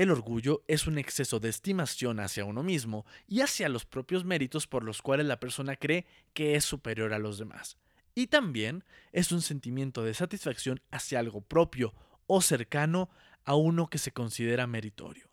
El orgullo es un exceso de estimación hacia uno mismo y hacia los propios méritos por los cuales la persona cree que es superior a los demás. Y también es un sentimiento de satisfacción hacia algo propio o cercano a uno que se considera meritorio.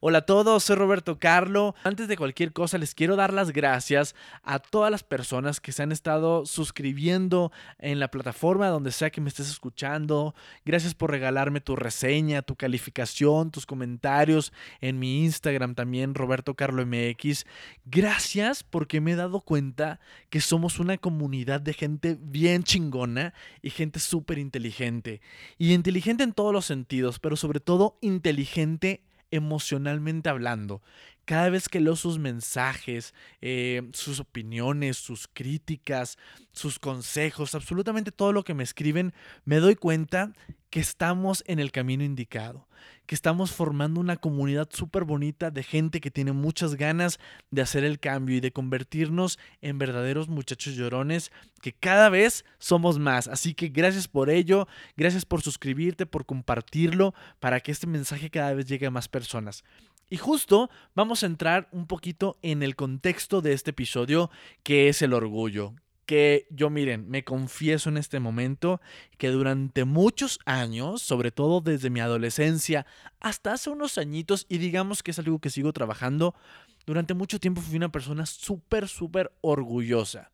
Hola a todos, soy Roberto Carlo. Antes de cualquier cosa les quiero dar las gracias a todas las personas que se han estado suscribiendo en la plataforma donde sea que me estés escuchando. Gracias por regalarme tu reseña, tu calificación, tus comentarios en mi Instagram también, Roberto Carlo MX. Gracias porque me he dado cuenta que somos una comunidad de gente bien chingona y gente súper inteligente. Y inteligente en todos los sentidos, pero sobre todo inteligente emocionalmente hablando. Cada vez que leo sus mensajes, eh, sus opiniones, sus críticas, sus consejos, absolutamente todo lo que me escriben, me doy cuenta que estamos en el camino indicado, que estamos formando una comunidad súper bonita de gente que tiene muchas ganas de hacer el cambio y de convertirnos en verdaderos muchachos llorones, que cada vez somos más. Así que gracias por ello, gracias por suscribirte, por compartirlo, para que este mensaje cada vez llegue a más personas. Y justo vamos a entrar un poquito en el contexto de este episodio, que es el orgullo, que yo miren, me confieso en este momento que durante muchos años, sobre todo desde mi adolescencia hasta hace unos añitos, y digamos que es algo que sigo trabajando, durante mucho tiempo fui una persona súper, súper orgullosa.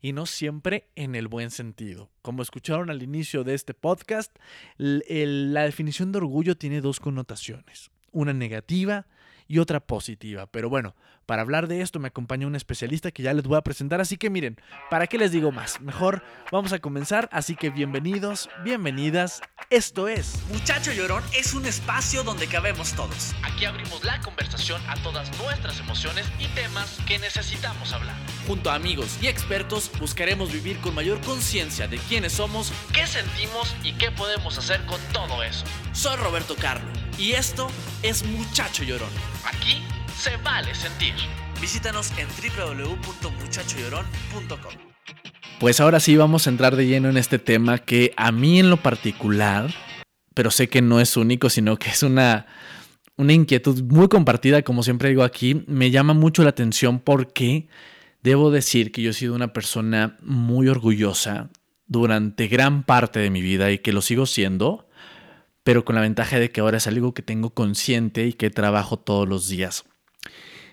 Y no siempre en el buen sentido. Como escucharon al inicio de este podcast, la definición de orgullo tiene dos connotaciones. Una negativa y otra positiva. Pero bueno, para hablar de esto me acompaña un especialista que ya les voy a presentar, así que miren, ¿para qué les digo más? Mejor vamos a comenzar, así que bienvenidos, bienvenidas. Esto es Muchacho Llorón es un espacio donde cabemos todos. Aquí abrimos la conversación a todas nuestras emociones y temas que necesitamos hablar. Junto a amigos y expertos buscaremos vivir con mayor conciencia de quiénes somos, qué sentimos y qué podemos hacer con todo eso. Soy Roberto Carlo y esto es Muchacho Llorón. Aquí se vale sentir. Visítanos en www.muchachollorón.com. Pues ahora sí vamos a entrar de lleno en este tema que a mí en lo particular, pero sé que no es único, sino que es una, una inquietud muy compartida, como siempre digo aquí, me llama mucho la atención porque debo decir que yo he sido una persona muy orgullosa durante gran parte de mi vida y que lo sigo siendo pero con la ventaja de que ahora es algo que tengo consciente y que trabajo todos los días.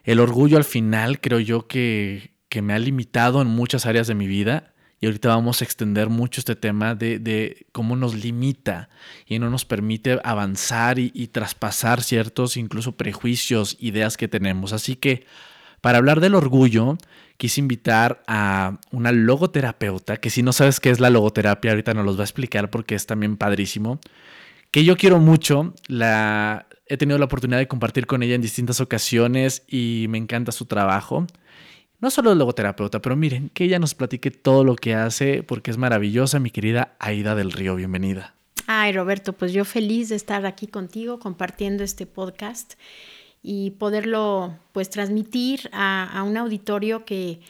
El orgullo al final creo yo que, me ha limitado en muchas áreas de mi vida y ahorita vamos a extender mucho este tema de, cómo nos limita y no nos permite avanzar y, y traspasar ciertos incluso prejuicios, ideas que tenemos. Así que para hablar del orgullo, quise invitar a una logoterapeuta, que si no sabes qué es la logoterapia, ahorita nos los va a explicar porque es también padrísimo que yo quiero mucho. La, he tenido la oportunidad de compartir con ella en distintas ocasiones y me encanta su trabajo. No solo de logoterapeuta, pero miren, que ella nos platique todo lo que hace porque es maravillosa, mi querida Aida del Río. Bienvenida. Ay, Roberto, pues yo feliz de estar aquí contigo compartiendo este podcast y poderlo pues transmitir a, a un auditorio que,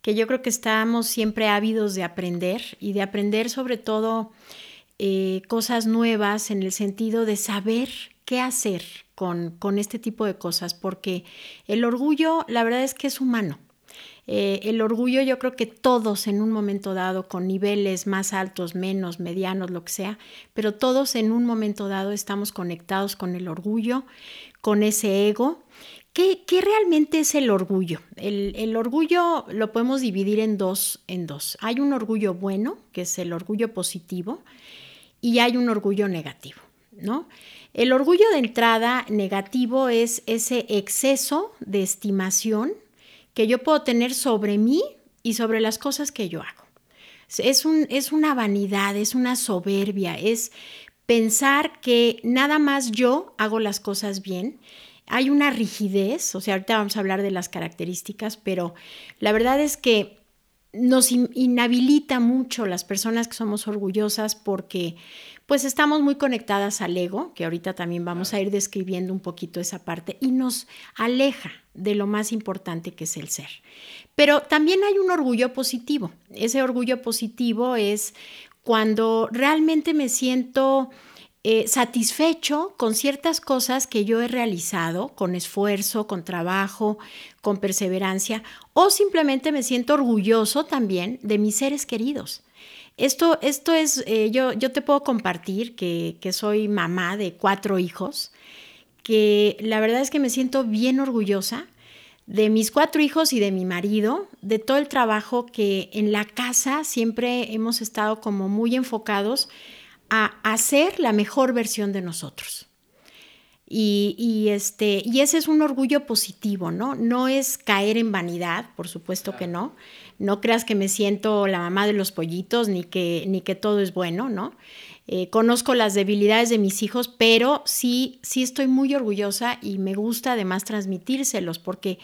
que yo creo que estamos siempre ávidos de aprender y de aprender sobre todo eh, cosas nuevas en el sentido de saber qué hacer con, con, este tipo de cosas, porque el orgullo, la verdad es que es humano. Eh, el orgullo yo creo que todos en un momento dado, con niveles más altos, menos, medianos, lo que sea, pero todos en un momento dado estamos conectados con el orgullo, con ese ego. ¿Qué, qué realmente es el orgullo? El, el, orgullo lo podemos dividir en dos, en dos. Hay un orgullo bueno, que es el orgullo positivo, y hay un orgullo negativo, ¿no? El orgullo de entrada negativo es ese exceso de estimación que yo puedo tener sobre mí y sobre las cosas que yo hago. Es, un, es una vanidad, es una soberbia, es pensar que nada más yo hago las cosas bien. Hay una rigidez, o sea, ahorita vamos a hablar de las características, pero la verdad es que nos inhabilita mucho las personas que somos orgullosas porque pues estamos muy conectadas al ego, que ahorita también vamos a ir describiendo un poquito esa parte, y nos aleja de lo más importante que es el ser. Pero también hay un orgullo positivo. Ese orgullo positivo es cuando realmente me siento eh, satisfecho con ciertas cosas que yo he realizado con esfuerzo, con trabajo, con perseverancia, o simplemente me siento orgulloso también de mis seres queridos. Esto, esto es, eh, yo, yo te puedo compartir que, que soy mamá de cuatro hijos, que la verdad es que me siento bien orgullosa de mis cuatro hijos y de mi marido, de todo el trabajo que en la casa siempre hemos estado como muy enfocados a hacer la mejor versión de nosotros. Y, este, y ese es un orgullo positivo, ¿no? No es caer en vanidad, por supuesto que no. No creas que me siento la mamá de los pollitos ni que, ni que todo es bueno, ¿no? Eh, conozco las debilidades de mis hijos, pero sí, sí estoy muy orgullosa y me gusta además transmitírselos porque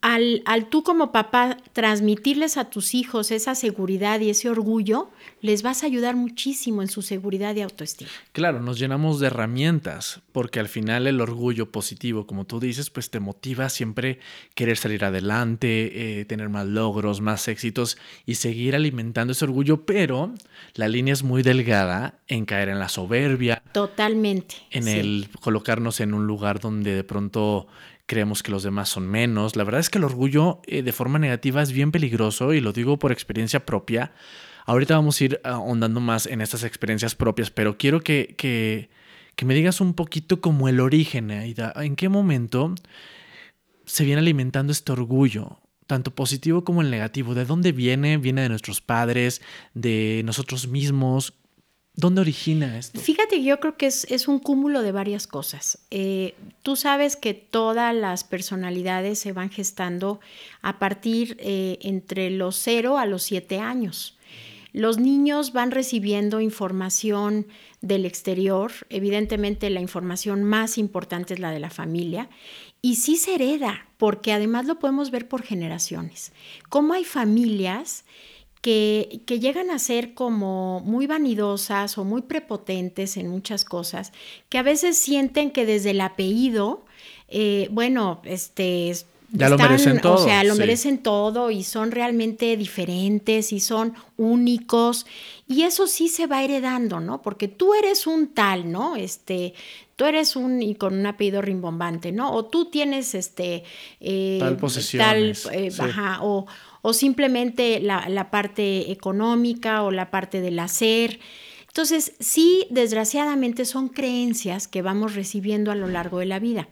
al, tú como papá transmitirles a tus hijos esa seguridad y ese orgullo, les vas a ayudar muchísimo en su seguridad y autoestima. Claro, nos llenamos de herramientas, porque al final el orgullo positivo, como tú dices, pues te motiva siempre querer salir adelante, eh, tener más logros, más éxitos y seguir alimentando ese orgullo, pero la línea es muy delgada en caer en la soberbia. Totalmente. En el colocarnos en un lugar donde de pronto creemos que los demás son menos. La verdad es que el orgullo eh, de forma negativa es bien peligroso y lo digo por experiencia propia. Ahorita vamos a ir ahondando más en estas experiencias propias, pero quiero que, que, que me digas un poquito como el origen, Aida. ¿En qué momento se viene alimentando este orgullo? tanto positivo como el negativo. ¿De dónde viene? ¿Viene de nuestros padres? ¿De nosotros mismos? ¿Dónde origina esto? Fíjate, yo creo que es, un cúmulo de varias cosas. Eh, tú sabes que todas las personalidades se van gestando a partir eh, entre los 0 a los 7 años. Los niños van recibiendo información del exterior, evidentemente la información más importante es la de la familia, y sí se hereda, porque además lo podemos ver por generaciones. Cómo hay familias que, llegan a ser como muy vanidosas o muy prepotentes en muchas cosas, que a veces sienten que desde el apellido, eh, bueno, este... Ya lo merecen todo. O sea, lo merecen todo y son realmente diferentes y son únicos. Y eso sí se va heredando, ¿no? Porque tú eres un tal, ¿no? Este, tú eres un y con un apellido rimbombante, ¿no? O tú tienes este eh, tal posesión. Eh, o, o simplemente la, parte económica o la parte del hacer. Entonces, sí, desgraciadamente son creencias que vamos recibiendo a lo largo de la vida.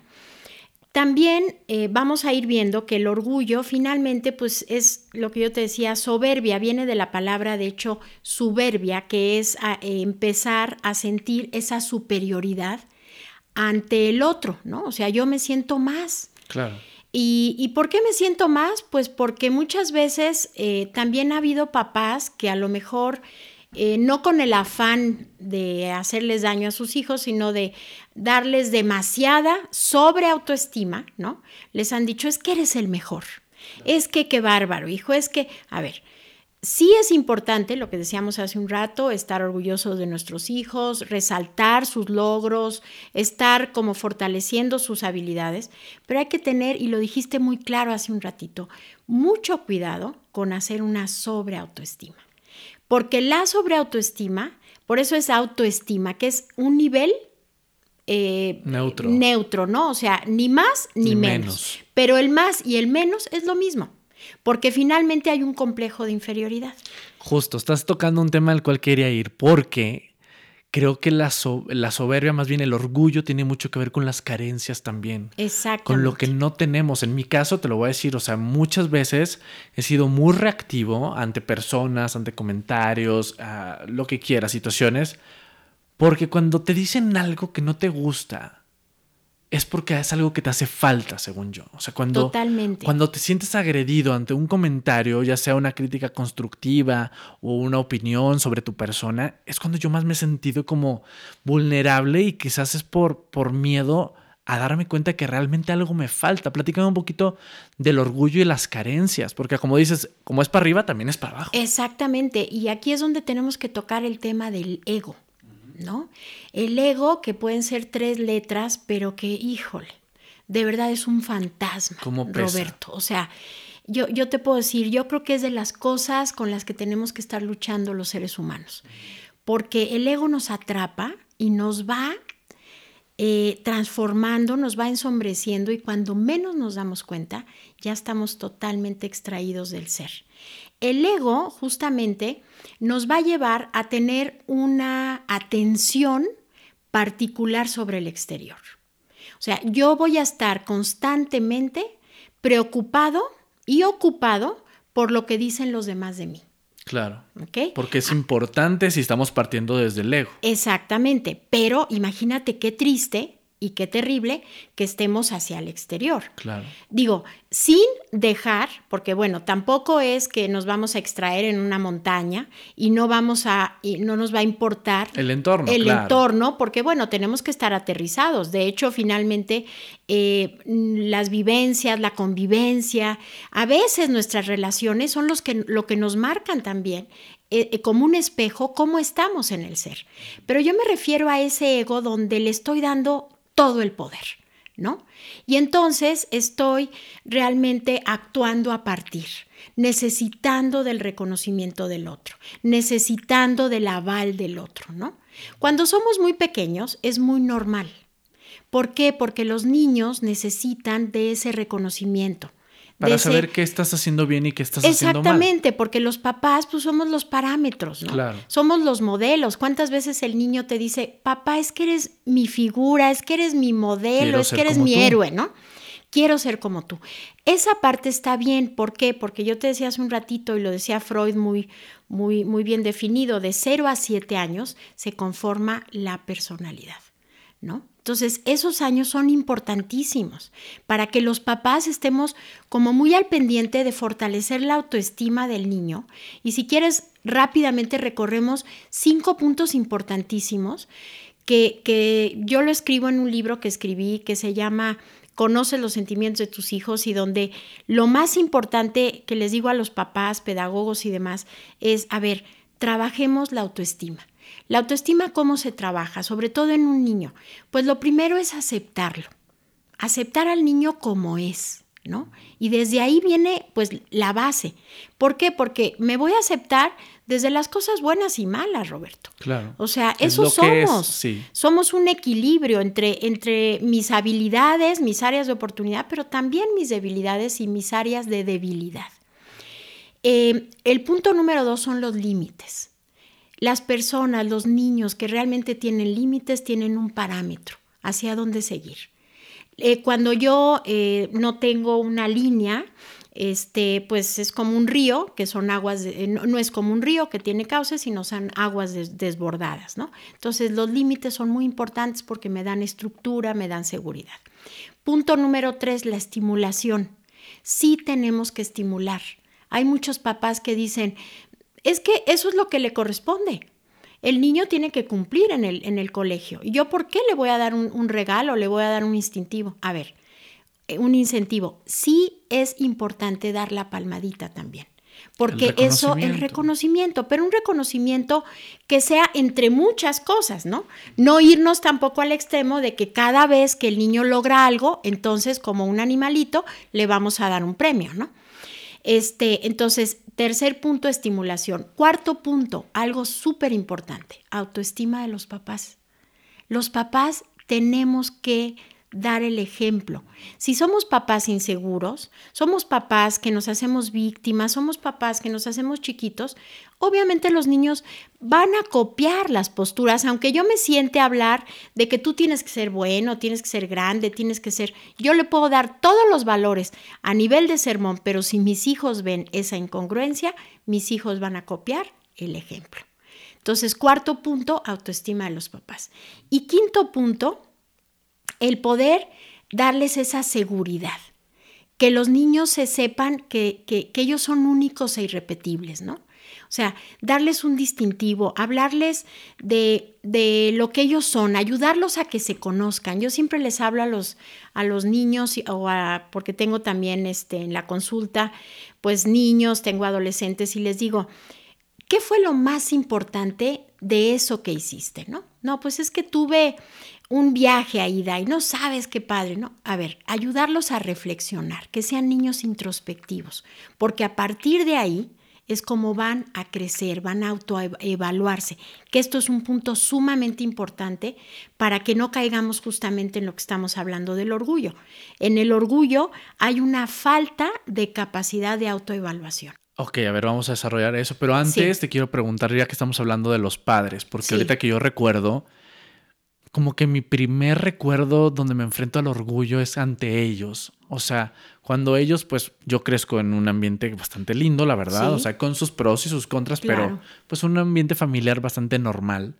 También eh, vamos a ir viendo que el orgullo finalmente pues es lo que yo te decía, soberbia, viene de la palabra de hecho soberbia, que es empezar a sentir esa superioridad ante el otro, ¿no? O sea, yo me siento más. Claro. ¿Y, por qué me siento más? Pues porque muchas veces eh, también ha habido papás que a lo mejor eh, no con el afán de hacerles daño a sus hijos, sino de darles demasiada sobre autoestima, ¿no? Les han dicho, es que eres el mejor, es que qué bárbaro, hijo, es que, a ver, Sí es importante, lo que decíamos hace un rato, estar orgullosos de nuestros hijos, resaltar sus logros, estar como fortaleciendo sus habilidades, pero hay que tener, y lo dijiste muy claro hace un ratito, mucho cuidado con hacer una sobreautoestima. Porque la sobreautoestima, por eso es autoestima, que es un nivel eh, neutro. neutro, ¿no? O sea, ni más ni, menos. Pero el más y el menos es lo mismo porque finalmente hay un complejo de inferioridad. Justo, estás tocando un tema al cual quería ir, porque creo que la, soberbia, más bien el orgullo, tiene mucho que ver con las carencias también. Exacto. Con lo que no tenemos. En mi caso, te lo voy a decir, o sea, muchas veces he sido muy reactivo ante personas, ante comentarios, lo que quieras, situaciones, porque cuando te dicen algo que no te gusta, es porque es algo que te hace falta, según yo. O sea, cuando, cuando te sientes agredido ante un comentario, ya sea una crítica constructiva o una opinión sobre tu persona, es cuando yo más me he sentido como vulnerable y quizás es por, por miedo a darme cuenta que realmente algo me falta. Platícame un poquito del orgullo y las carencias, porque como dices, como es para arriba, también es para abajo. Exactamente, y aquí es donde tenemos que tocar el tema del ego. ¿No? El ego, que pueden ser tres letras, pero que, híjole, de verdad es un fantasma, Roberto. O sea, yo, yo te puedo decir, yo creo que es de las cosas con las que tenemos que estar luchando los seres humanos, porque el ego nos atrapa y nos va eh, transformando, nos va ensombreciendo y cuando menos nos damos cuenta, ya estamos totalmente extraídos del ser. El ego justamente nos va a llevar a tener una atención particular sobre el exterior. O sea, yo voy a estar constantemente preocupado y ocupado por lo que dicen los demás de mí. Claro. Porque es importante si estamos partiendo desde el ego. Exactamente. Pero imagínate qué triste y qué terrible que estemos hacia el exterior. Claro. Digo, sin dejar, porque bueno, tampoco es que nos vamos a extraer en una montaña y no vamos a, y no nos va a importar el entorno. El entorno, porque bueno, tenemos que estar aterrizados. De hecho, finalmente, eh, las vivencias, la convivencia, a veces nuestras relaciones son los que, lo que nos marcan también eh, eh, como un espejo cómo estamos en el ser. Pero yo me refiero a ese ego donde le estoy dando todo el poder, ¿no? Y entonces estoy realmente actuando a partir, necesitando del reconocimiento del otro, necesitando del aval del otro, ¿no? Cuando somos muy pequeños es muy normal. ¿Por qué? Porque los niños necesitan de ese reconocimiento. Para saber qué estás haciendo bien y qué estás haciendo mal. Exactamente, porque los papás pues somos los parámetros, ¿no? Claro. Somos los modelos. ¿Cuántas veces el niño te dice, papá, es que eres mi figura, es que eres mi modelo, es que eres mi héroe, ¿no? Quiero ser como tú. Esa parte está bien, ¿por qué? Porque yo te decía hace un ratito y lo decía Freud muy, muy, muy bien definido, de 0 a 7 años se conforma la personalidad, ¿no? Entonces, esos años son importantísimos para que los papás estemos como muy al pendiente de fortalecer la autoestima del niño. Y si quieres, rápidamente recorremos cinco puntos importantísimos que, que yo lo escribo en un libro que escribí que se llama Conoce los sentimientos de tus hijos y donde lo más importante que les digo a los papás, pedagogos y demás es, a ver, trabajemos la autoestima. La autoestima, ¿cómo se trabaja? Sobre todo en un niño. Pues lo primero es aceptarlo. Aceptar al niño como es, ¿no? Y desde ahí viene pues la base. ¿Por qué? Porque me voy a aceptar desde las cosas buenas y malas, Roberto. Claro. O sea, eso somos. Somos un equilibrio entre, entre mis habilidades, mis áreas de oportunidad, pero también mis debilidades y mis áreas de debilidad. Eh, el punto número dos son los límites. Las personas, los niños que realmente tienen límites, tienen un parámetro hacia dónde seguir. Eh, cuando yo eh, no tengo una línea, este, pues es como un río, que son aguas, no, es como un río que tiene cauces, sino son aguas desbordadas, ¿no? Entonces los límites son muy importantes porque me dan estructura, me dan seguridad. Punto número tres, la estimulación. Sí tenemos que estimular. Hay muchos papás que dicen, es que eso es lo que le corresponde. El niño tiene que cumplir en el, en el colegio. ¿Y yo por qué le voy a dar un, un regalo? ¿Le voy a dar un instintivo? A ver, eh, un incentivo. Sí es importante dar la palmadita también. Porque eso, el reconocimiento, pero un reconocimiento que sea entre muchas cosas, ¿no? No irnos tampoco al extremo de que cada vez que el niño logra algo, entonces como un animalito, le vamos a dar un premio, ¿no? Este, entonces, tercer punto, estimulación. Cuarto punto, algo súper importante, autoestima de los papás. Los papás tenemos que dar el ejemplo. Si somos papás inseguros, somos papás que nos hacemos víctimas, somos papás que nos hacemos chiquitos, obviamente los niños van a copiar las posturas, aunque yo me siente hablar de que tú tienes que ser bueno, tienes que ser grande, tienes que ser, yo le puedo dar todos los valores a nivel de sermón, pero si mis hijos ven esa incongruencia, mis hijos van a copiar el ejemplo. Entonces, cuarto punto, autoestima de los papás. Y quinto punto, el poder darles esa seguridad, que los niños se sepan que, que, ellos son únicos e irrepetibles, ¿no? O sea, darles un distintivo, hablarles de, de, lo que ellos son, ayudarlos a que se conozcan. Yo siempre les hablo a los, a los niños, o porque tengo también este, en la consulta, pues niños, tengo adolescentes y les digo, ¿qué fue lo más importante de eso que hiciste? No, no pues es que tuve un viaje a ida y no sabes qué padre, ¿no? A ver, ayudarlos a reflexionar, que sean niños introspectivos, porque a partir de ahí es como van a crecer, van a autoevaluarse, que esto es un punto sumamente importante para que no caigamos justamente en lo que estamos hablando del orgullo. En el orgullo hay una falta de capacidad de autoevaluación. Ok, a ver, vamos a desarrollar eso, pero antes te quiero preguntar, ya que estamos hablando de los padres, porque ahorita que yo recuerdo, como que mi primer recuerdo donde me enfrento al orgullo es ante ellos. O sea, cuando ellos, pues yo crezco en un ambiente bastante lindo, la verdad, o sea, con sus pros y sus contras, pero pues un ambiente familiar bastante normal.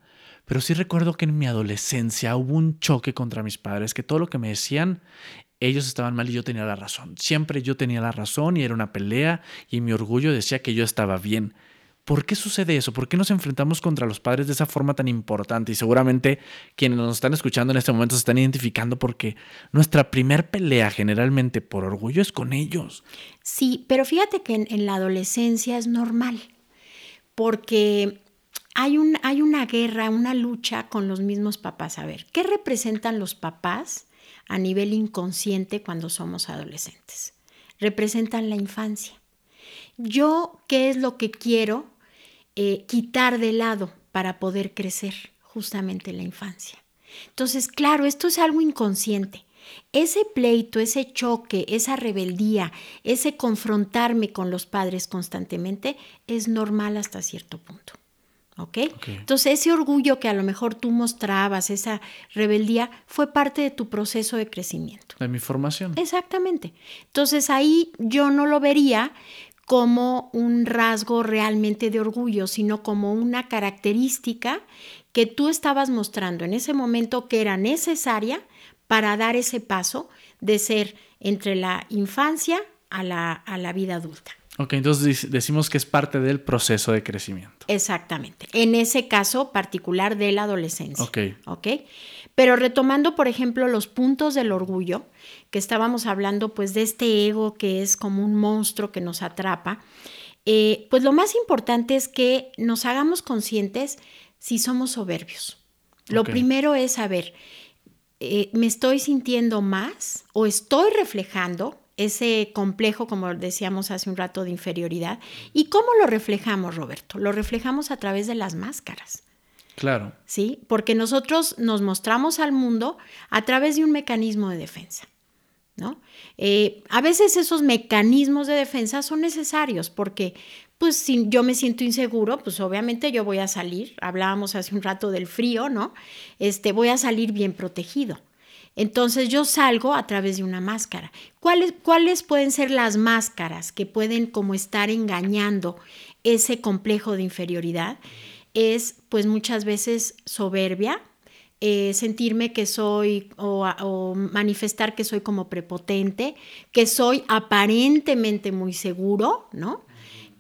Pero sí recuerdo que en mi adolescencia hubo un choque contra mis padres, que todo lo que me decían, ellos estaban mal y yo tenía la razón. Siempre yo tenía la razón y era una pelea y mi orgullo decía que yo estaba bien. ¿Por qué sucede eso? ¿Por qué nos enfrentamos contra los padres de esa forma tan importante? Y seguramente quienes nos están escuchando en este momento se están identificando porque nuestra primer pelea generalmente por orgullo es con ellos. Sí, pero fíjate que en, la adolescencia es normal, porque hay, hay una guerra, una lucha con los mismos papás. A ver, ¿qué representan los papás a nivel inconsciente cuando somos adolescentes? Representan la infancia. Yo, ¿qué es lo que quiero? Eh, quitar de lado para poder crecer justamente en la infancia. Entonces, claro, esto es algo inconsciente. Ese pleito, ese choque, esa rebeldía, ese confrontarme con los padres constantemente es normal hasta cierto punto. ¿Ok? Entonces, ese orgullo que a lo mejor tú mostrabas, esa rebeldía, fue parte de tu proceso de crecimiento. De mi formación. Exactamente. Entonces, ahí yo no lo vería como un rasgo realmente de orgullo, sino como una característica que tú estabas mostrando en ese momento que era necesaria para dar ese paso de ser entre la infancia a la, a la vida adulta. Ok, entonces decimos que es parte del proceso de crecimiento. Exactamente. En ese caso particular de la adolescencia. Ok. Ok. Pero retomando, por ejemplo, los puntos del orgullo, que estábamos hablando pues de este ego que es como un monstruo que nos atrapa, eh, pues lo más importante es que nos hagamos conscientes si somos soberbios. Lo primero es saber, eh, ¿me estoy sintiendo más o estoy reflejando ese complejo, como decíamos hace un rato, de inferioridad? ¿Y cómo lo reflejamos, Roberto? Lo reflejamos a través de las máscaras. Claro. ¿Sí? Porque nosotros nos mostramos al mundo a través de un mecanismo de defensa. ¿No? Eh, a veces esos mecanismos de defensa son necesarios porque, pues, si yo me siento inseguro, pues obviamente yo voy a salir, hablábamos hace un rato del frío, ¿no? Este, voy a salir bien protegido. Entonces yo salgo a través de una máscara. ¿Cuáles, ¿Cuáles pueden ser las máscaras que pueden como estar engañando ese complejo de inferioridad? Es pues muchas veces soberbia, eh, sentirme que soy o, manifestar que soy como prepotente, que soy aparentemente muy seguro, ¿no?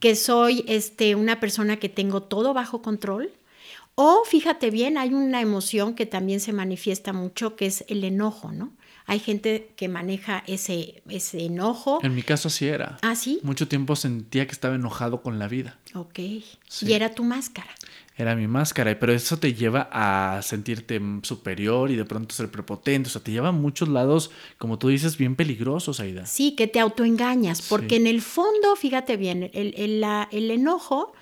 Que soy este, una persona que tengo todo bajo control. O fíjate bien, hay una emoción que también se manifiesta mucho, que es el enojo, ¿no? Hay gente que maneja ese, ese enojo. En mi caso así era. ¿Ah, sí? Mucho tiempo sentía que estaba enojado con la vida. Ok. Y era tu máscara era mi máscara, pero eso te lleva a sentirte superior y de pronto ser prepotente, o sea, te lleva a muchos lados, como tú dices, bien peligrosos, Aida. Sí, que te autoengañas, porque en el fondo, fíjate bien, el, el, enojo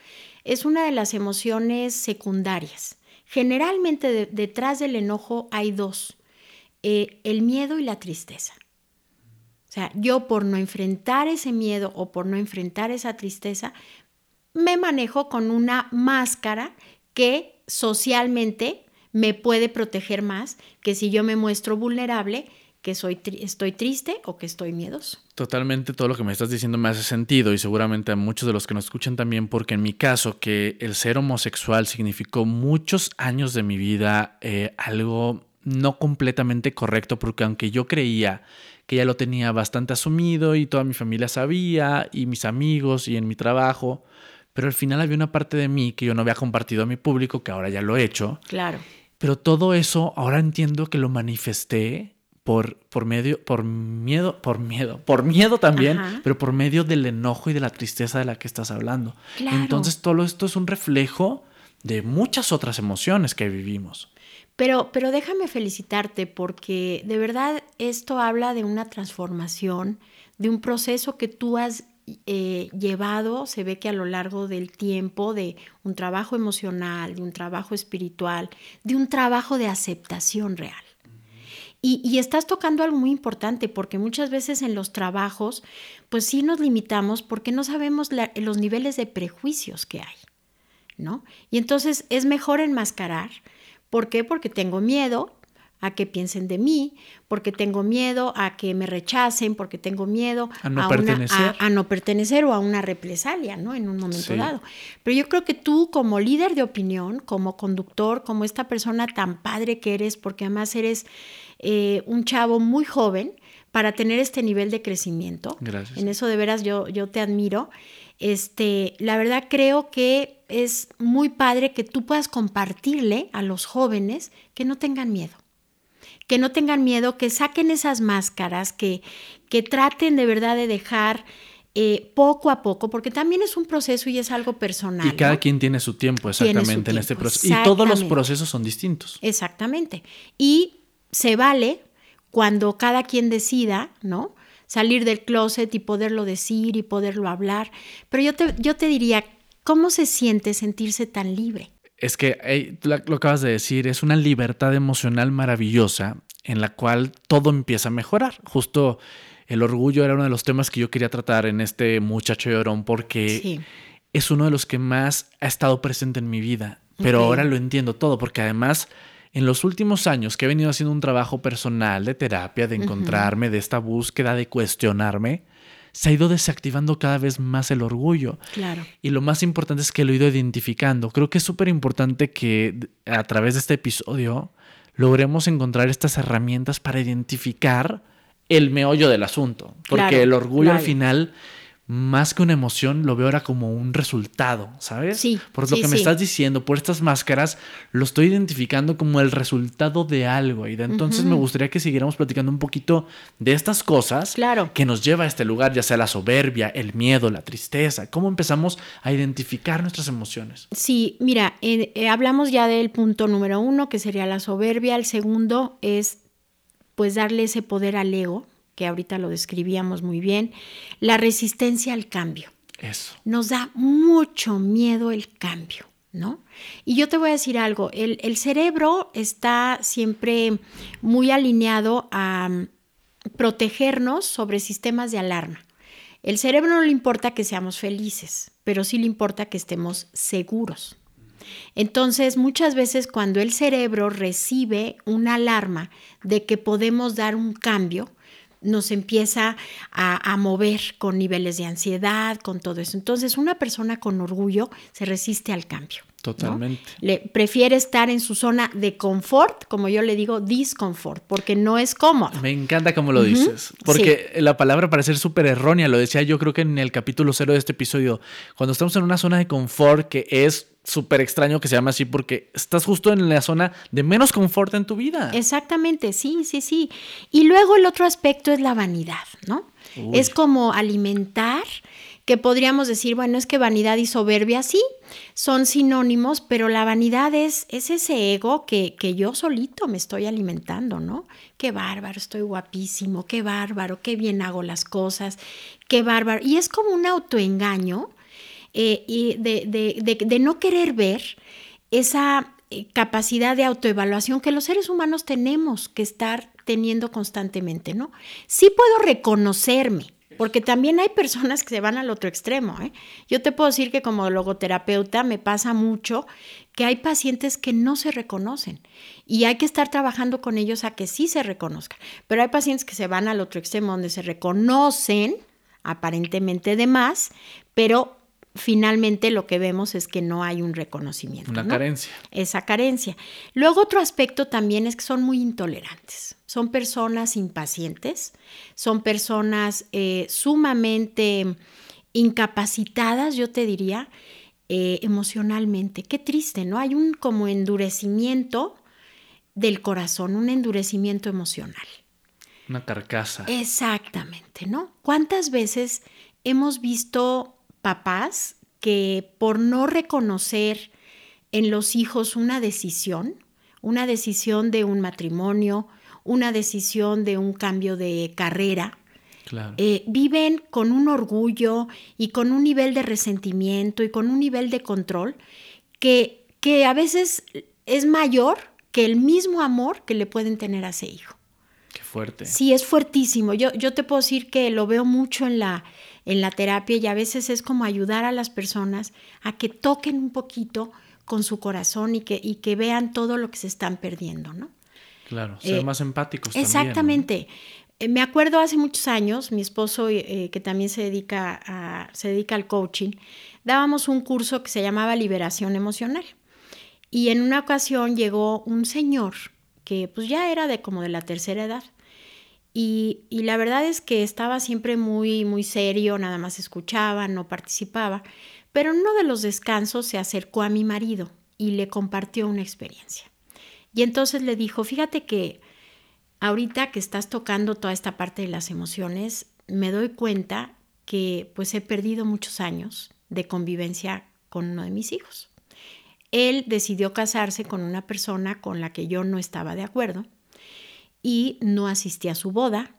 es una de las emociones secundarias. Generalmente detrás del enojo hay dos, eh, el miedo y la tristeza. O sea, yo por no enfrentar ese miedo o por no enfrentar esa tristeza, me manejo con una máscara que socialmente me puede proteger más que si yo me muestro vulnerable, que soy estoy triste o que estoy miedoso. Totalmente todo lo que me estás diciendo me hace sentido y seguramente a muchos de los que nos escuchan también, porque en mi caso que el ser homosexual significó muchos años de mi vida eh, algo no completamente correcto, porque aunque yo creía que ya lo tenía bastante asumido y toda mi familia sabía y mis amigos y en mi trabajo, pero al final había una parte de mí que yo no había compartido a mi público, que ahora ya lo he hecho. Claro. Pero todo eso ahora entiendo que lo manifesté por, por medio, por miedo, por miedo, por miedo también, pero por medio del enojo y de la tristeza de la que estás hablando. Entonces todo esto es un reflejo de muchas otras emociones que vivimos. Pero, pero déjame felicitarte porque de verdad esto habla de una transformación, de un proceso que tú has eh, llevado, se ve que a lo largo del tiempo, de un trabajo emocional, de un trabajo espiritual, de un trabajo de aceptación real. Y, estás tocando algo muy importante porque muchas veces en los trabajos, pues sí nos limitamos porque no sabemos los niveles de prejuicios que hay, ¿no? Y entonces es mejor enmascarar. ¿Por qué? Porque tengo miedo, a que piensen de mí, porque tengo miedo a que me rechacen, porque tengo miedo a no, pertenecer. a, no pertenecer o a una represalia, ¿no? En un momento dado. Pero yo creo que tú como líder de opinión, como conductor, como esta persona tan padre que eres, porque además eres eh, un chavo muy joven para tener este nivel de crecimiento. Gracias. En eso de veras yo, yo te admiro. Este, la verdad creo que es muy padre que tú puedas compartirle a los jóvenes que no tengan miedo que no tengan miedo, que saquen esas máscaras, que, que traten de verdad de dejar eh, poco a poco, porque también es un proceso y es algo personal. Y cada quien tiene su tiempo exactamente en este proceso. Y todos los procesos son distintos. Exactamente. Y se vale cuando cada quien decida, ¿no? Salir del closet y poderlo decir y poderlo hablar. Pero yo te, yo te diría, ¿cómo se siente sentirse tan libre? Es que lo acabas de decir, es una libertad emocional maravillosa en la cual todo empieza a mejorar. Justo el orgullo era uno de los temas que yo quería tratar en este muchacho llorón porque es uno de los que más ha estado presente en mi vida. Pero ahora lo entiendo todo porque además en los últimos años que he venido haciendo un trabajo personal de terapia, de encontrarme, de esta búsqueda de cuestionarme, se ha ido desactivando cada vez más el orgullo. Claro. Y lo más importante es que lo he ido identificando. Creo que es súper importante que a través de este episodio logremos encontrar estas herramientas para identificar el meollo del asunto. Porque el orgullo al final más que una emoción, lo veo ahora como un resultado, ¿sabes? Sí. Por lo que me estás diciendo, por estas máscaras, lo estoy identificando como el resultado de algo. Y de entonces me gustaría que siguiéramos platicando un poquito de estas cosas claro. que nos lleva a este lugar, ya sea la soberbia, el miedo, la tristeza. ¿Cómo empezamos a identificar nuestras emociones? Sí, mira, eh, eh, hablamos ya del punto número uno, que sería la soberbia. El segundo es, pues, darle ese poder al ego que ahorita lo describíamos muy bien, la resistencia al cambio. Eso. Nos da mucho miedo el cambio, ¿no? Y yo te voy a decir algo, el, el cerebro está siempre muy alineado a mm, protegernos sobre sistemas de alarma. El cerebro no le importa que seamos felices, pero sí le importa que estemos seguros. Entonces, muchas veces cuando el cerebro recibe una alarma de que podemos dar un cambio, nos empieza a, mover con niveles de ansiedad, con todo eso. Entonces, una persona con orgullo se resiste al cambio. Totalmente. Le, prefiere estar en su zona de confort, como yo le digo, disconfort, porque no es cómodo. Me encanta cómo lo dices, porque la palabra parece ser súper errónea, lo decía yo creo que en el capítulo cero de este episodio, cuando estamos en una zona de confort que es súper extraño que se llama así porque estás justo en la zona de menos confort en tu vida. Exactamente, sí, sí, sí. Y luego el otro aspecto es la vanidad, ¿no? Es como alimentar, que podríamos decir, bueno, es que vanidad y soberbia sí, son sinónimos, pero la vanidad es, es ese ego que, que yo solito me estoy alimentando, ¿no? Qué bárbaro, estoy guapísimo, qué bárbaro, qué bien hago las cosas, qué bárbaro. Y es como un autoengaño eh, y de, no querer ver esa eh, capacidad de autoevaluación que los seres humanos tenemos que estar teniendo constantemente, ¿no? Sí puedo reconocerme, porque también hay personas que se van al otro extremo. ¿eh? Yo te puedo decir que como logoterapeuta me pasa mucho que hay pacientes que no se reconocen y hay que estar trabajando con ellos a que sí se reconozcan. Pero hay pacientes que se van al otro extremo donde se reconocen aparentemente de más, pero finalmente lo que vemos es que no hay un reconocimiento. Una carencia. Esa carencia. Luego otro aspecto también es que son muy intolerantes. Son personas impacientes, son personas eh, sumamente incapacitadas, yo te diría, eh, emocionalmente. Qué triste, ¿no? Hay un como endurecimiento del corazón, un endurecimiento emocional. Una carcasa. Exactamente, ¿no? ¿Cuántas veces hemos visto papás que por no reconocer en los hijos una decisión, una decisión de un matrimonio, una decisión de un cambio de carrera, eh, viven con un orgullo y con un nivel de resentimiento y con un nivel de control que, que a veces es mayor que el mismo amor que le pueden tener a ese hijo. Qué fuerte. Sí, es fuertísimo. Yo, yo te puedo decir que lo veo mucho en la, en la terapia y a veces es como ayudar a las personas a que toquen un poquito con su corazón y que, y que vean todo lo que se están perdiendo, ¿no? Claro, ser eh, más empáticos. Exactamente. Eh, me acuerdo hace muchos años, mi esposo, eh, que también se dedica, a, se dedica al coaching, dábamos un curso que se llamaba Liberación Emocional. Y en una ocasión llegó un señor que pues ya era de como de la tercera edad. Y, la verdad es que estaba siempre muy, muy serio, nada más escuchaba, no participaba. Pero en uno de los descansos se acercó a mi marido y le compartió una experiencia. Y entonces le dijo, fíjate que ahorita que estás tocando toda esta parte de las emociones, me doy cuenta que pues he perdido muchos años de convivencia con uno de mis hijos. Él decidió casarse con una persona con la que yo no estaba de acuerdo y no asistí a su boda.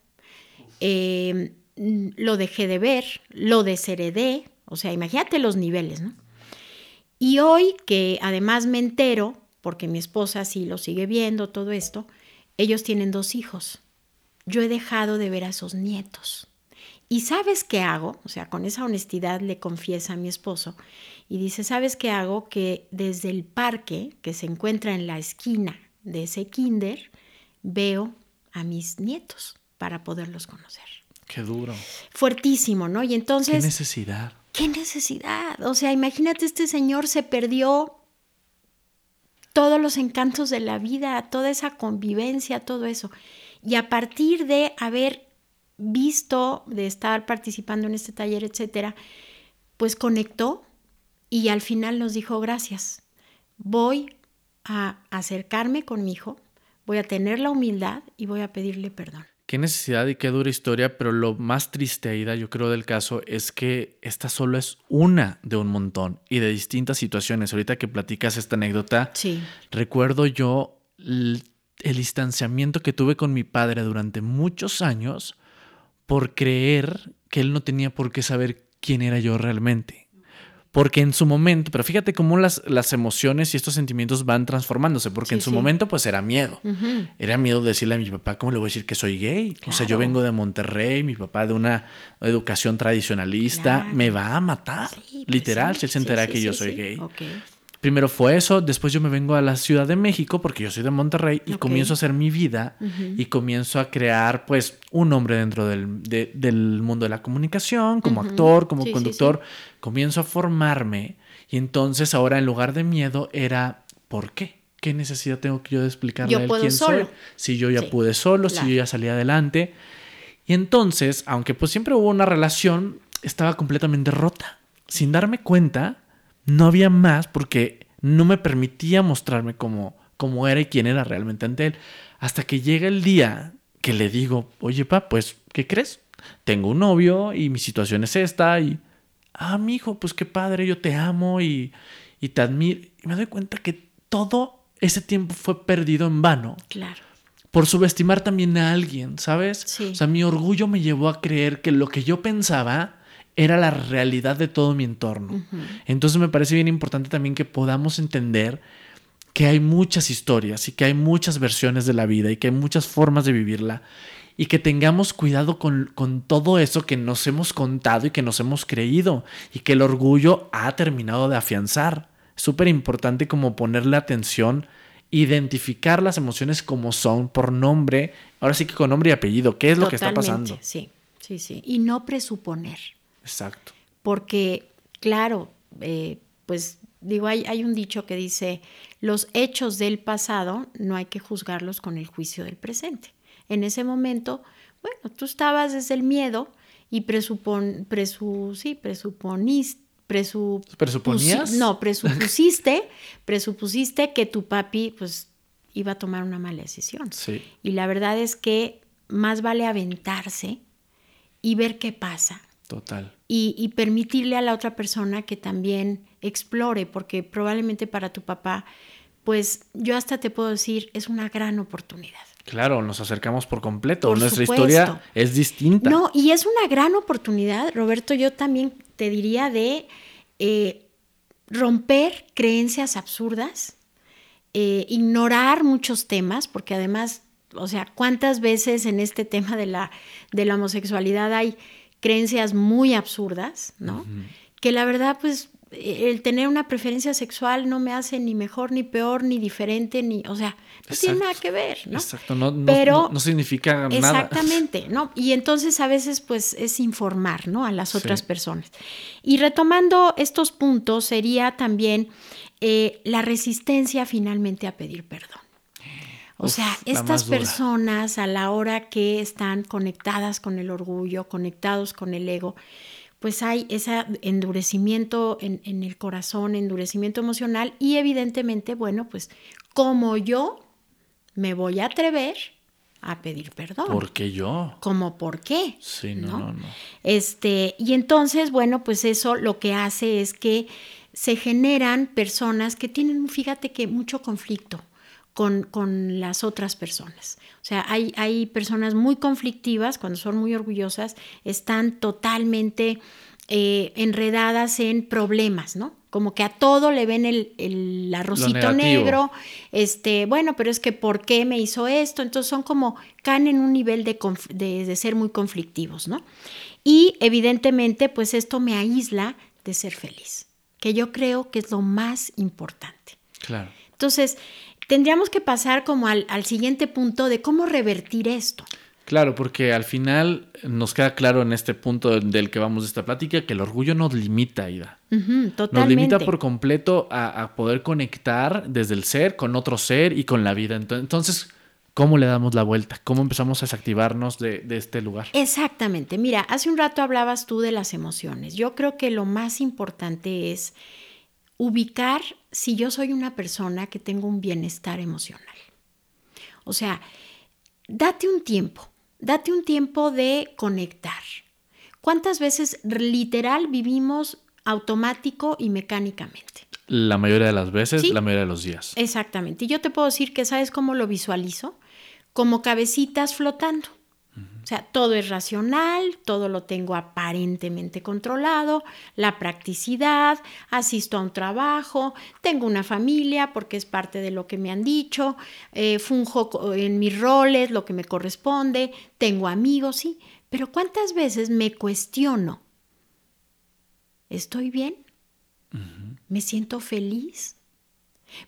Em, lo dejé de ver, lo desheredé, o sea, imagínate los niveles, ¿no? Y hoy que además me entero, porque mi esposa sí lo sigue viendo, todo esto, ellos tienen dos hijos. Yo he dejado de ver a esos nietos. ¿Y sabes qué hago? O sea, con esa honestidad le confiesa a mi esposo y dice, ¿sabes qué hago? Que desde el parque que se encuentra en la esquina de ese kinder, veo a mis nietos para poderlos conocer. Qué duro. Fuertísimo, ¿no? Y entonces... ¿Qué necesidad? ¿Qué necesidad? O sea, imagínate, este señor se perdió todos los encantos de la vida, toda esa convivencia, todo eso. Y a partir de haber visto, de estar participando en este taller, etcétera, pues conectó y al final nos dijo gracias. Voy a acercarme con mi hijo, voy a tener la humildad y voy a pedirle perdón. Qué necesidad y qué dura historia, pero lo más triste, Aida, yo creo del caso es que esta solo es una de un montón y de distintas situaciones. Ahorita que platicas esta anécdota, sí. recuerdo yo el, el distanciamiento que tuve con mi padre durante muchos años por creer que él no tenía por qué saber quién era yo realmente. Porque en su momento, pero fíjate cómo las, las emociones y estos sentimientos van transformándose, porque en su momento pues era miedo. Era miedo de decirle a mi papá, ¿cómo le voy a decir que soy gay? O sea, yo vengo de Monterrey, mi papá de una educación tradicionalista, me va a matar, pues literal, si él se entera que yo soy gay. Primero fue eso, después yo me vengo a la Ciudad de México porque yo soy de Monterrey y comienzo a hacer mi vida y comienzo a crear pues un nombre dentro del, del mundo de la comunicación, como actor, como conductor, comienzo a formarme y entonces ahora en lugar de miedo era ¿por qué? ¿Qué necesidad tengo que yo de explicarle a él quién soy? Si yo ya pude solo, si yo ya salí adelante. Y entonces, aunque pues siempre hubo una relación, estaba completamente rota. Sin darme cuenta, no había más porque no me permitía mostrarme como, como era y quién era realmente ante él. Hasta que llega el día que le digo, oye, pa, pues, ¿qué crees? Tengo un novio y mi situación es esta y, ah, mi hijo, pues qué padre, yo te amo y, y te admiro. Y me doy cuenta que todo ese tiempo fue perdido en vano. Claro. Por subestimar también a alguien, ¿sabes? Sí. O sea, mi orgullo me llevó a creer que lo que yo pensaba era la realidad de todo mi entorno. Entonces me parece bien importante también que podamos entender que hay muchas historias y que hay muchas versiones de la vida y que hay muchas formas de vivirla y que tengamos cuidado con, con todo eso que nos hemos contado y que nos hemos creído y que el orgullo ha terminado de afianzar. Súper importante como ponerle atención, identificar las emociones como son por nombre, ahora sí que con nombre y apellido, qué es lo que está pasando. Sí, sí, sí. Y no presuponer. Exacto. Porque, claro, eh, pues digo, hay, hay un dicho que dice, los hechos del pasado no hay que juzgarlos con el juicio del presente. En ese momento, bueno, tú estabas desde el miedo y presupon, presu, sí, presuponiste, presu, ¿Presuponías? no, presupusiste, presupusiste que tu papi pues iba a tomar una mala decisión. Sí. Y la verdad es que más vale aventarse y ver qué pasa Total. Y, permitirle a la otra persona que también explore, porque probablemente para tu papá, pues yo hasta te puedo decir, es una gran oportunidad. Claro, nos acercamos por completo. Nuestra historia es distinta. No, y es una gran oportunidad, Roberto, yo también te diría de eh, romper creencias absurdas, eh, ignorar muchos temas, porque además, o sea, ¿cuántas veces en este tema de la, de la homosexualidad hay creencias muy absurdas, ¿no? Que la verdad, pues, el tener una preferencia sexual no me hace ni mejor, ni peor, ni diferente, ni, o sea, no tiene nada que ver, ¿no? Exacto, no, Pero, no, significa nada. Exactamente, ¿no? Y entonces a veces, pues, es informar, ¿no? A las otras personas. Y retomando estos puntos, sería también eh, la resistencia finalmente a pedir perdón. O sea, estas personas a la hora que están conectadas con el orgullo, conectados con el ego, pues hay ese endurecimiento en, en, el corazón, endurecimiento emocional y evidentemente, bueno, pues como yo me voy a atrever a pedir perdón. ¿Por qué yo? Como por qué. Sí, no, no, no, Este, y entonces, bueno, pues eso lo que hace es que se generan personas que tienen, fíjate que mucho conflicto con, con las otras personas. O sea, hay, hay, personas muy conflictivas, cuando son muy orgullosas, están totalmente eh, enredadas en problemas, ¿no? Como que a todo le ven el, el arrocito negro, este, bueno, pero es que ¿por qué me hizo esto? Entonces son como, caen en un nivel de, de, de ser muy conflictivos, ¿no? Y evidentemente, pues esto me aísla de ser feliz que yo creo que es lo más importante. Claro. Entonces, tendríamos que pasar como al, siguiente punto de cómo revertir esto. Claro, porque al final nos queda claro en este punto del que vamos de esta plática que el orgullo nos limita, Ida. totalmente. Nos limita por completo a, a, poder conectar desde el ser con otro ser y con la vida. Entonces, ¿Cómo le damos la vuelta? ¿Cómo empezamos a desactivarnos de, este lugar? Exactamente. Mira, hace un rato hablabas tú de las emociones. Yo creo que lo más importante es ubicar si yo soy una persona que tengo un bienestar emocional. O sea, date un tiempo, date un tiempo de conectar. ¿Cuántas veces literal vivimos automático y mecánicamente? La mayoría de las veces, la mayoría de los días. Exactamente. Y yo te puedo decir que, ¿sabes cómo lo visualizo? como cabecitas flotando. O sea, todo es racional, todo lo tengo aparentemente controlado, la practicidad, asisto a un trabajo, tengo una familia porque es parte de lo que me han dicho, eh, funjo en mis roles, lo que me corresponde, tengo amigos, sí, pero ¿cuántas veces me cuestiono? ¿Estoy bien? ¿Me siento feliz?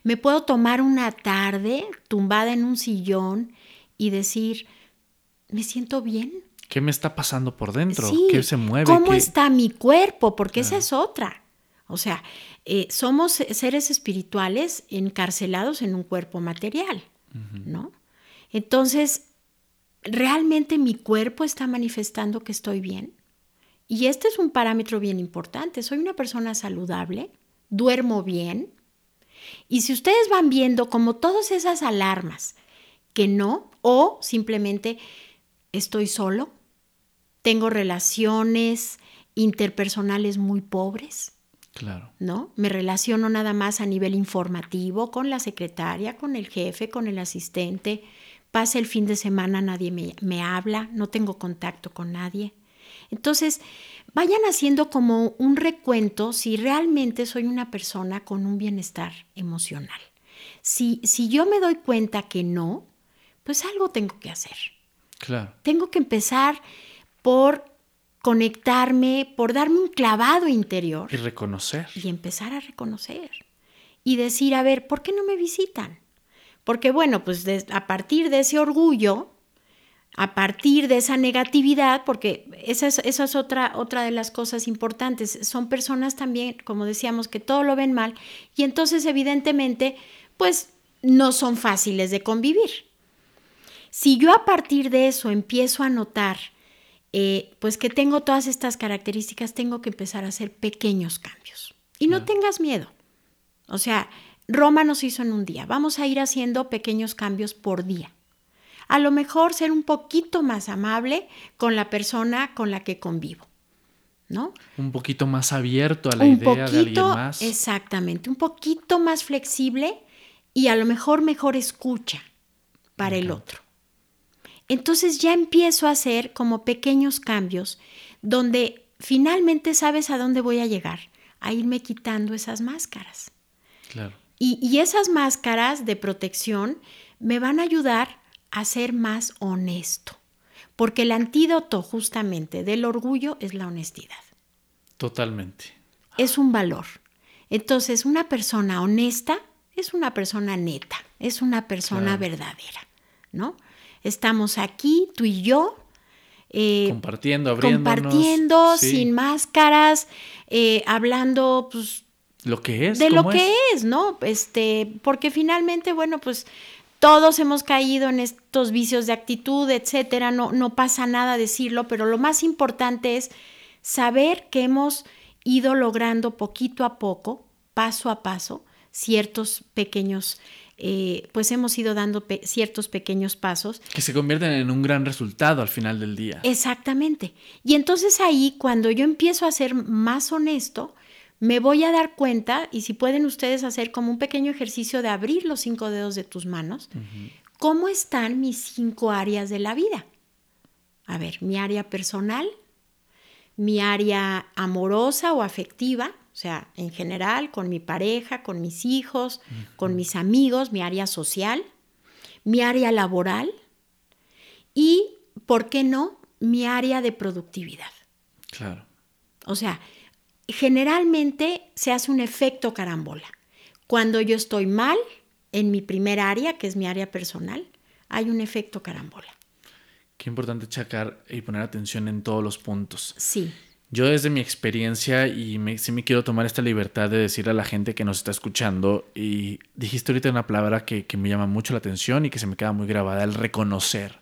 ¿Me puedo tomar una tarde tumbada en un sillón y decir, ¿me siento bien? ¿Qué me está pasando por dentro? ¿Qué se mueve? ¿Cómo está mi cuerpo? Porque esa es otra. O sea, eh, somos seres espirituales encarcelados en un cuerpo material, ¿no? Entonces, ¿realmente mi cuerpo está manifestando que estoy bien? Y este es un parámetro bien importante. Soy una persona saludable, duermo bien. Y si ustedes van viendo como todas esas alarmas que no, o simplemente estoy solo, tengo relaciones interpersonales muy pobres. Claro. ¿No? Me relaciono nada más a nivel informativo con la secretaria, con el jefe, con el asistente. Pasa el fin de semana, nadie me, me habla, no tengo contacto con nadie. Entonces, vayan haciendo como un recuento si realmente soy una persona con un bienestar emocional. Si, si yo me doy cuenta que no, pues algo tengo que hacer. Claro. Tengo que empezar por conectarme, por darme un clavado interior. Y reconocer. Y empezar a reconocer. Y decir, a ver, ¿por qué no me visitan? Porque bueno, pues a partir de ese orgullo, a partir de esa negatividad, porque esa es, esa es otra, otra de las cosas importantes, son personas también, como decíamos, que todo lo ven mal y entonces evidentemente, pues no son fáciles de convivir. Si yo a partir de eso empiezo a notar, eh, pues que tengo todas estas características, tengo que empezar a hacer pequeños cambios. Y no tengas miedo. O sea, Roma nos hizo en un día. Vamos a ir haciendo pequeños cambios por día. A lo mejor ser un poquito más amable con la persona con la que convivo. ¿No? Un poquito más abierto a la idea de alguien más. Exactamente, un poquito más flexible y a lo mejor mejor escucha para el otro. Entonces ya empiezo a hacer como pequeños cambios donde finalmente sabes a dónde voy a llegar, a irme quitando esas máscaras. Claro. Y, y esas máscaras de protección me van a ayudar a ser más honesto, porque el antídoto justamente del orgullo es la honestidad. Totalmente. Es un valor. Entonces, una persona honesta es una persona neta, es una persona Claro. verdadera, ¿no? Estamos aquí, tú y yo, eh, Compartiendo, abriéndonos. compartiendo, sí, sin máscaras, eh, hablando, pues, Lo que es. de lo que es, ¿no? Este, porque finalmente, bueno, pues todos hemos caído en estos vicios de actitud, etcétera, no, no pasa nada decirlo, pero lo más importante es saber que hemos ido logrando poquito a poco, paso a paso, ciertos pequeños, eh, pues hemos ido dando pe- ciertos pequeños pasos Que se convierten en un gran resultado al final del día. Exactamente. Y entonces ahí, cuando yo empiezo a ser más honesto, me voy a dar cuenta, y si pueden ustedes hacer como un pequeño ejercicio de abrir los cinco dedos de tus manos, ¿cómo están mis cinco áreas de la vida? A ver, mi área personal, mi área amorosa o afectiva, o sea, en general, con mi pareja, con mis hijos, con mis amigos, mi área social, mi área laboral y, ¿por qué no?, mi área de productividad. Claro. O sea, generalmente se hace un efecto carambola. Cuando yo estoy mal en mi primer área, que es mi área personal, hay un efecto carambola. Qué importante checar y poner atención en todos los puntos. Sí, Yo desde mi experiencia y me, sí me quiero tomar esta libertad de decirle a la gente que nos está escuchando y dijiste ahorita una palabra que, que me llama mucho la atención y que se me queda muy grabada, el reconocer.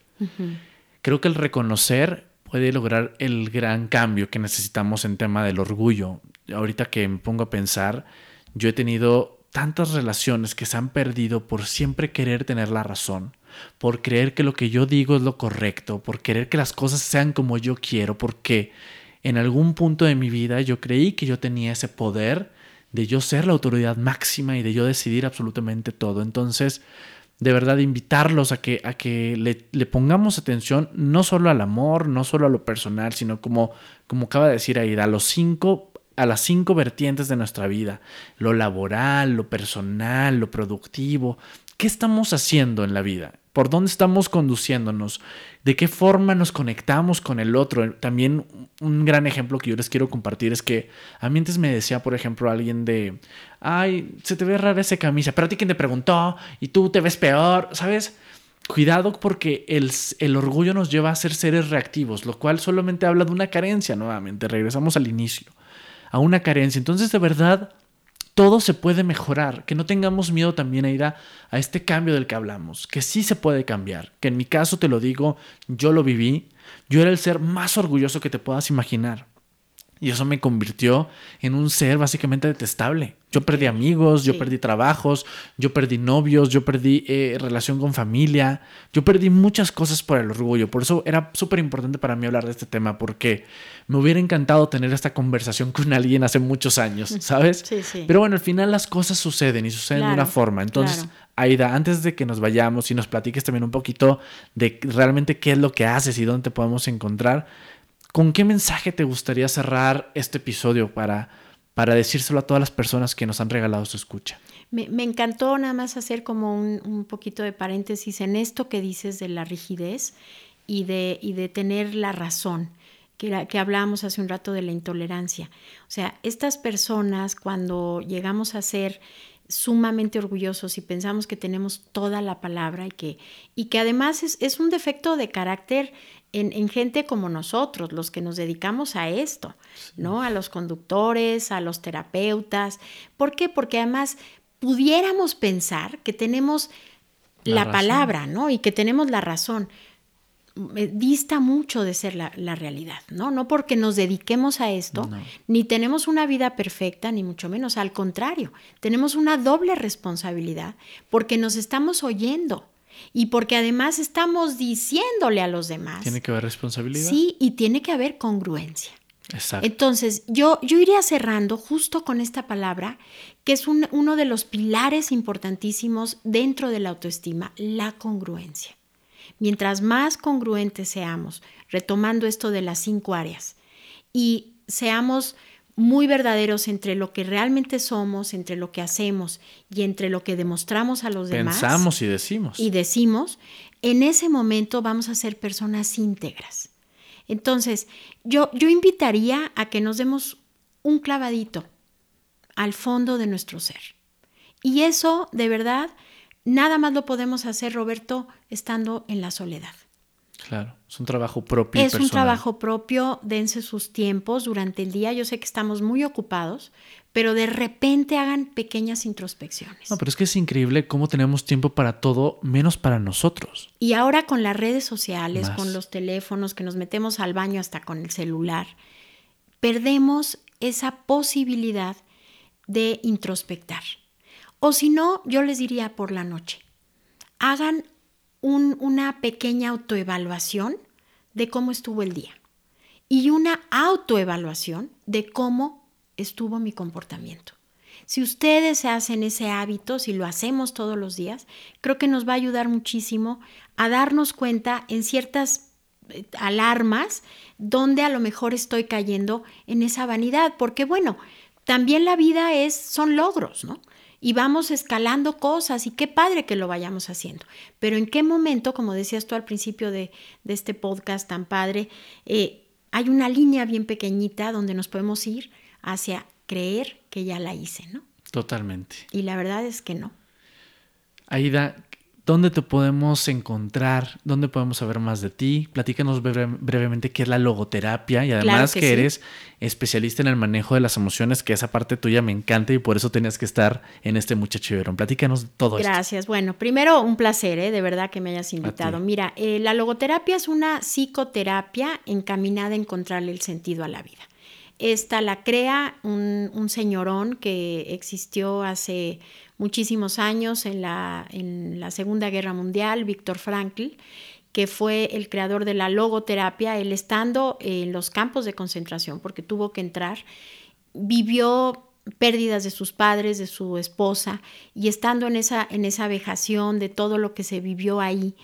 Creo que el reconocer puede lograr el gran cambio que necesitamos en tema del orgullo. Ahorita que me pongo a pensar, yo he tenido tantas relaciones que se han perdido por siempre querer tener la razón, por creer que lo que yo digo es lo correcto, por querer que las cosas sean como yo quiero, porque en algún punto de mi vida yo creí que yo tenía ese poder de yo ser la autoridad máxima y de yo decidir absolutamente todo. Entonces, de verdad invitarlos a que, a que le, pongamos atención no solo al amor, no solo a lo personal, sino como, como acaba de decir Aida, a los cinco a las cinco vertientes de nuestra vida, lo laboral, lo personal, lo productivo. ¿Qué estamos haciendo en la vida? ¿Por dónde estamos conduciéndonos? ¿De qué forma nos conectamos con el otro? También un gran ejemplo que yo les quiero compartir es que a mí antes me decía, por ejemplo, alguien de, ay, se te ve rara esa camisa, pero a ti quien te preguntó y tú te ves peor, ¿sabes? Cuidado porque el, el, orgullo nos lleva a ser seres reactivos, lo cual solamente habla de una carencia nuevamente. Regresamos al inicio, a una carencia. Entonces, de verdad, todo se puede mejorar. Que no tengamos miedo también a ir a, a este cambio del que hablamos, que sí se puede cambiar. Que en mi caso, te lo digo, yo lo viví. Yo era el ser más orgulloso que te puedas imaginar. Y eso me convirtió en un ser básicamente detestable. Yo perdí amigos, yo sí. perdí trabajos, yo perdí novios, yo perdí eh, relación con familia, yo perdí muchas cosas por el orgullo. Por eso era súper importante para mí hablar de este tema, porque me hubiera encantado tener esta conversación con alguien hace muchos años, ¿sabes? Sí, sí. Pero bueno, al final las cosas suceden y suceden claro, de una forma. Entonces, claro. Aida, antes de que nos vayamos y nos platiques también un poquito de realmente qué es lo que haces y dónde te podemos encontrar, ¿con qué mensaje te gustaría cerrar este episodio para, para decírselo a todas las personas que nos han regalado su escucha? Me, encantó nada más hacer como un, un, poquito de paréntesis en esto que dices de la rigidez y de, y de tener la razón. Que, que hablábamos hace un rato de la intolerancia. O sea, estas personas cuando llegamos a ser sumamente orgullosos y pensamos que tenemos toda la palabra y que, y que además es, es un defecto de carácter en, en, gente como nosotros, los que nos dedicamos a esto, ¿no? A los conductores, a los terapeutas. ¿Por qué? Porque además pudiéramos pensar que tenemos la, la palabra, ¿no? Y que tenemos la razón. Dista mucho de ser la, la, realidad, ¿no? No porque nos dediquemos a esto, no. ni tenemos una vida perfecta, ni mucho menos, al contrario, tenemos una doble responsabilidad porque nos estamos oyendo y porque además estamos diciéndole a los demás. Tiene que haber responsabilidad. Sí, y tiene que haber congruencia. Exacto. Entonces, yo, yo iría cerrando justo con esta palabra, que es un, uno de los pilares importantísimos dentro de la autoestima, la congruencia. mientras más congruentes seamos, retomando esto de las cinco áreas, y seamos muy verdaderos entre lo que realmente somos, entre lo que hacemos y entre lo que demostramos a los demás. Pensamos y decimos. Y decimos, en ese momento vamos a ser personas íntegras. Entonces, yo, yo invitaría a que nos demos un clavadito al fondo de nuestro ser. Y eso, de verdad, nada más lo podemos hacer, Roberto, estando en la soledad. Claro, es un trabajo propio. Es un trabajo propio, dense sus tiempos durante el día. Yo sé que estamos muy ocupados, pero de repente hagan pequeñas introspecciones. No, pero es que es increíble cómo tenemos tiempo para todo, menos para nosotros. Y ahora con las redes sociales, con los teléfonos, que nos metemos al baño hasta con el celular, perdemos esa posibilidad de introspectar. O si no, yo les diría por la noche, hagan una pequeña autoevaluación de cómo estuvo el día y una autoevaluación de cómo estuvo mi comportamiento. Si ustedes se hacen ese hábito, si lo hacemos todos los días, creo que nos va a ayudar muchísimo a darnos cuenta en ciertas eh, alarmas donde a lo mejor estoy cayendo en esa vanidad, porque bueno, también la vida es son logros, ¿no? Y vamos escalando cosas y qué padre que lo vayamos haciendo. Pero en qué momento, como decías tú al principio de, este podcast tan padre, eh, hay una línea bien pequeñita donde nos podemos ir hacia creer que ya la hice, ¿no? Totalmente. Y la verdad es que no. Aida, ¿Dónde te podemos encontrar? ¿Dónde podemos saber más de ti? Platícanos brevemente qué es la logoterapia y además que, eres especialista en el manejo de las emociones, que esa parte tuya me encanta y por eso tenías que estar en este muchacho verón. Platícanos todo Gracias. Gracias. Bueno, primero un placer, ¿eh? de verdad que me hayas invitado. Mira, eh, la logoterapia es una psicoterapia encaminada a encontrarle el sentido a la vida. Esta la crea un, un señorón que existió hace muchísimos años en la, en la Segunda Guerra Mundial, Víctor Frankl, que fue el creador de la logoterapia, él estando en los campos de concentración, porque tuvo que entrar, vivió pérdidas de sus padres, de su esposa, y estando en esa, en esa vejación de todo lo que se vivió ahí,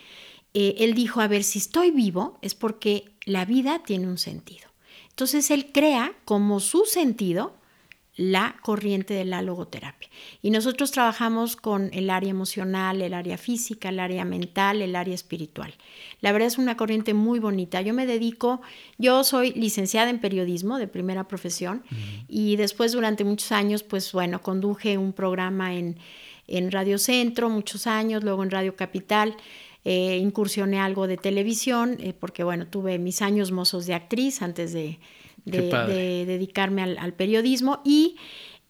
eh, él dijo, a ver, si estoy vivo es porque la vida tiene un sentido. Entonces él crea como su sentido la corriente de la logoterapia. Y nosotros trabajamos con el área emocional, el área física, el área mental, el área espiritual. La verdad es una corriente muy bonita. Yo me dedico, yo soy licenciada en periodismo de primera profesión y después durante muchos años, pues bueno, conduje un programa en, en Radio Centro, muchos años, luego en Radio Capital. Eh, incursioné algo de televisión, eh, porque bueno, tuve mis años mozos de actriz antes de, de, dedicarme al, periodismo y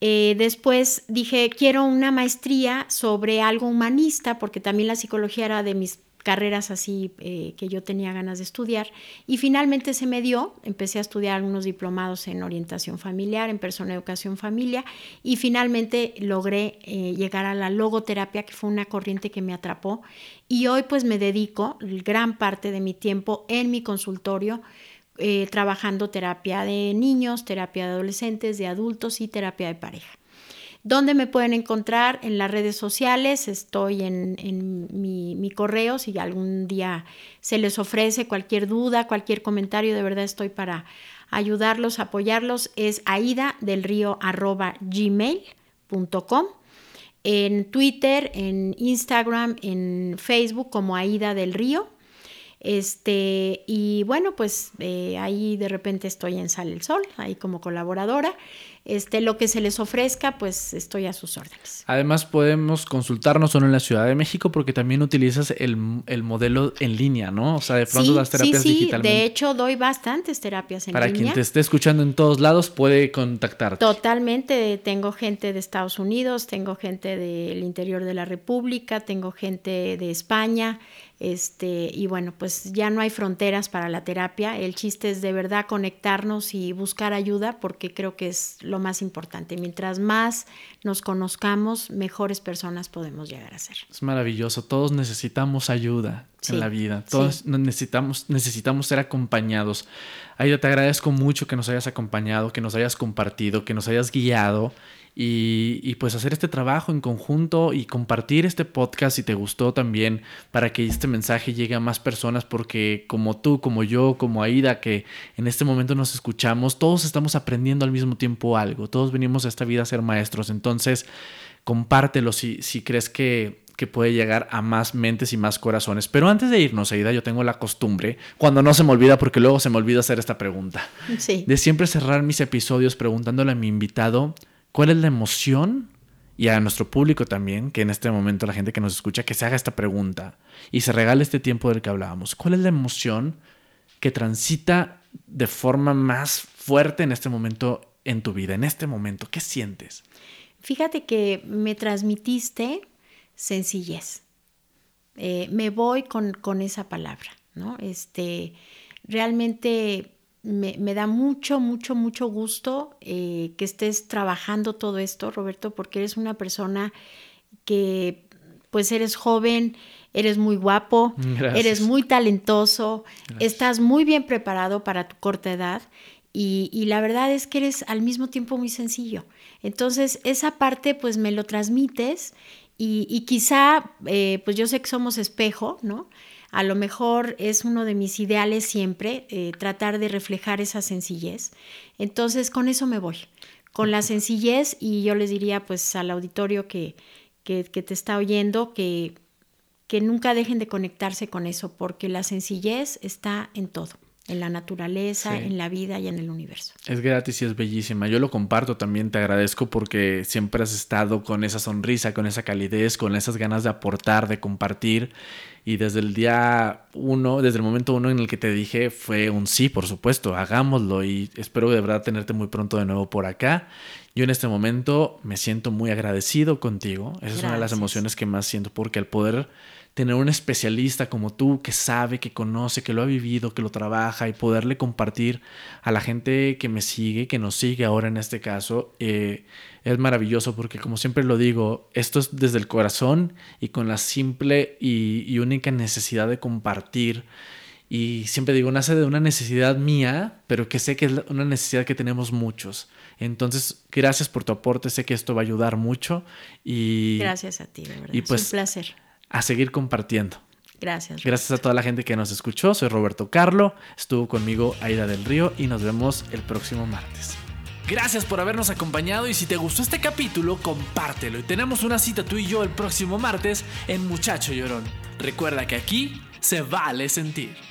eh, después dije, quiero una maestría sobre algo humanista, porque también la psicología era de mis carreras así eh, que yo tenía ganas de estudiar. Y finalmente se me dio, empecé a estudiar algunos diplomados en orientación familiar, en persona educación familia, y finalmente logré eh, llegar a la logoterapia, que fue una corriente que me atrapó. Y hoy pues me dedico gran parte de mi tiempo en mi consultorio eh, trabajando terapia de niños, terapia de adolescentes, de adultos y terapia de pareja. ¿Dónde me pueden encontrar? En las redes sociales, estoy en, mi, correo, si algún día se les ofrece cualquier duda, cualquier comentario, de verdad estoy para ayudarlos, apoyarlos, es aida del río arroba gmail.com, en Twitter, en Instagram, en Facebook como Aida del Río este, y bueno, pues eh, ahí de repente estoy en Sal el Sol, ahí como colaboradora. Este, lo que se les ofrezca, pues estoy a sus órdenes. Además, podemos consultarnos solo en la Ciudad de México porque también utilizas el, modelo en línea, ¿no? O sea, de pronto las terapias sí, sí. De hecho, doy bastantes terapias en Para línea. Para quien te esté escuchando en todos lados, puede contactarte. Totalmente. Tengo gente de Estados Unidos, tengo gente del interior de la República, tengo gente de España. Este, y bueno, pues ya no hay fronteras para la terapia. El chiste es de verdad conectarnos y buscar ayuda porque creo que es lo más importante. Mientras más nos conozcamos, mejores personas podemos llegar a ser. Es maravilloso. Todos necesitamos ayuda en la vida. Todos necesitamos, necesitamos ser acompañados. Aida, te agradezco mucho que nos hayas acompañado, que nos hayas compartido, que nos hayas guiado y, pues hacer este trabajo en conjunto y compartir este podcast si te gustó también para que este mensaje llegue a más personas porque como tú, como yo, como Aida, que en este momento nos escuchamos, todos estamos aprendiendo al mismo tiempo algo, todos venimos a esta vida a ser maestros, entonces compártelo si, si crees que, que puede llegar a más mentes y más corazones. Pero antes de irnos, Aida, yo tengo la costumbre, cuando no se me olvida, porque luego se me olvida hacer esta pregunta, de siempre cerrar mis episodios preguntándole a mi invitado cuál es la emoción y a nuestro público también, que en este momento la gente que nos escucha, que se haga esta pregunta y se regale este tiempo del que hablábamos. ¿Cuál es la emoción que transita de forma más fuerte en este momento en tu vida, en este momento? ¿Qué sientes? Fíjate que me transmitiste sencillez. Eh, me voy con, con, esa palabra, ¿no? Este, realmente me, me da mucho, mucho, mucho gusto eh, que estés trabajando todo esto, Roberto, porque eres una persona que, pues, eres joven, eres muy guapo, eres muy talentoso, estás muy bien preparado para tu corta edad y, y, la verdad es que eres al mismo tiempo muy sencillo. Entonces, esa parte, pues, me lo transmites y, quizá, eh, pues yo sé que somos espejo, ¿no? A lo mejor es uno de mis ideales siempre, eh, tratar de reflejar esa sencillez. Entonces, con eso me voy, con la sencillez y yo les diría pues al auditorio que, que, te está oyendo que, que nunca dejen de conectarse con eso, porque la sencillez está en todo en la naturaleza, en la vida y en el universo. Es gratis y es bellísima. Yo lo comparto también, te agradezco porque siempre has estado con esa sonrisa, con esa calidez, con esas ganas de aportar, de compartir. Y desde el día uno, desde el momento uno en el que te dije, fue un sí, por supuesto, hagámoslo y espero de verdad tenerte muy pronto de nuevo por acá. Yo en este momento me siento muy agradecido contigo. Esa es una de las emociones que más siento porque al poder tener un especialista como tú que sabe, que conoce, que lo ha vivido, que lo trabaja y poderle compartir a la gente que me sigue, que nos sigue ahora en este caso, eh, es maravilloso porque como siempre lo digo, esto es desde el corazón y con la simple y, única necesidad de compartir. Y siempre digo, nace de una necesidad mía, pero que sé que es una necesidad que tenemos muchos. Entonces, gracias por tu aporte, sé que esto va a ayudar mucho. Y, gracias a ti, de verdad. Y pues, es un placer a seguir compartiendo. Gracias. Gracias a toda la gente que nos escuchó. Soy Roberto Carlo. Estuvo conmigo Aida del Río y nos vemos el próximo martes. Gracias por habernos acompañado y si te gustó este capítulo, compártelo. Y tenemos una cita tú y yo el próximo martes en Muchacho Llorón. Recuerda que aquí se vale sentir.